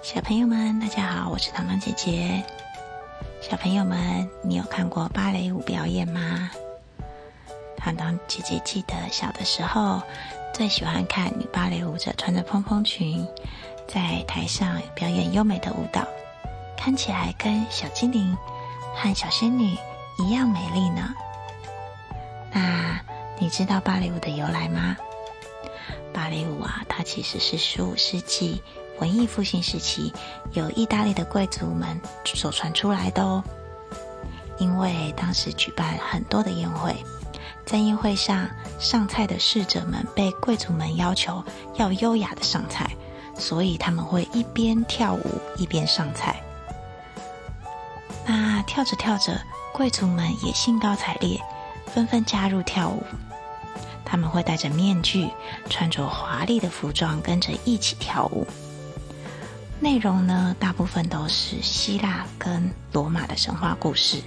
小朋友们，大家好，我是糖糖姐姐。小朋友们，你有看过芭蕾舞表演吗？糖糖姐姐记得小的时候，最喜欢看女芭蕾舞者穿着蓬蓬裙，在台上表演优美的舞蹈，看起来跟小精灵和小仙女一样美丽呢。那你知道芭蕾舞的由来吗？芭蕾舞啊，它其实是十五世纪文艺复兴时期由意大利的贵族们所传出来的哦。因为当时举办很多的宴会，在宴会上上菜的侍者们被贵族们要求要优雅的上菜，所以他们会一边跳舞一边上菜。那跳着跳着，贵族们也兴高采烈，纷纷加入跳舞。他们会戴着面具，穿着华丽的服装，跟着一起跳舞。内容呢，大部分都是希腊跟罗马的神话故事。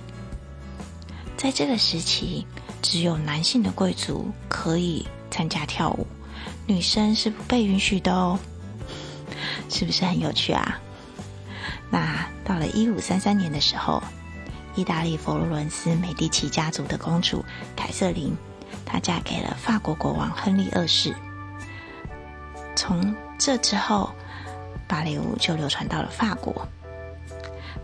在这个时期，只有男性的贵族可以参加跳舞，女生是不被允许的哦。是不是很有趣啊？那到了一五三三年的时候，意大利佛罗伦斯美第奇家族的公主凯瑟琳。她嫁给了法国国王亨利二世。从这之后，芭蕾舞就流传到了法国。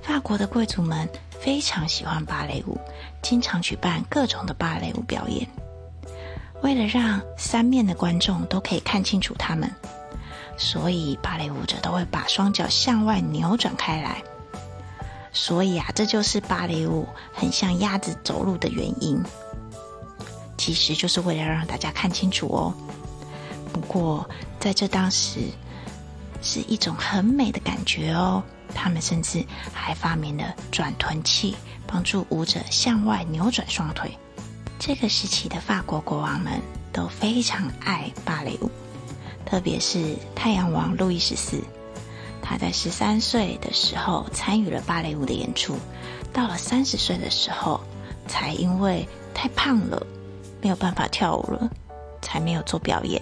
法国的贵族们非常喜欢芭蕾舞，经常举办各种的芭蕾舞表演。为了让三面的观众都可以看清楚他们，所以芭蕾舞者都会把双脚向外扭转开来。所以啊，这就是芭蕾舞很像鸭子走路的原因。其实就是为了让大家看清楚哦。不过在这当时是一种很美的感觉哦。他们甚至还发明了转臀器，帮助舞者向外扭转双腿。这个时期的法国国王们都非常爱芭蕾舞，特别是太阳王路易十四。他在十三岁的时候参与了芭蕾舞的演出，到了三十岁的时候才因为太胖了。没有办法跳舞了，才没有做表演。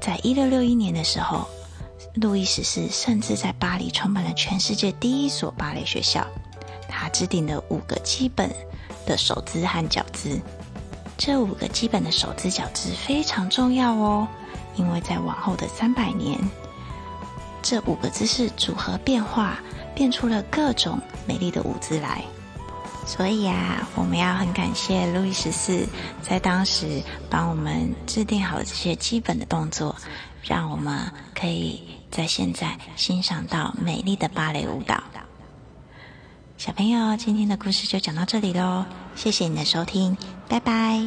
在一六六一年的时候，路易十四甚至在巴黎创办了全世界第一所芭蕾学校。他制定了五个基本的手姿和脚姿。这五个基本的手姿脚姿非常重要哦，因为在往后的三百年，这五个姿势组合变化，变出了各种美丽的舞姿来。所以啊，我们要很感谢路易十四在当时帮我们制定好这些基本的动作，让我们可以在现在欣赏到美丽的芭蕾舞蹈。小朋友，今天的故事就讲到这里喽，谢谢你的收听，拜拜。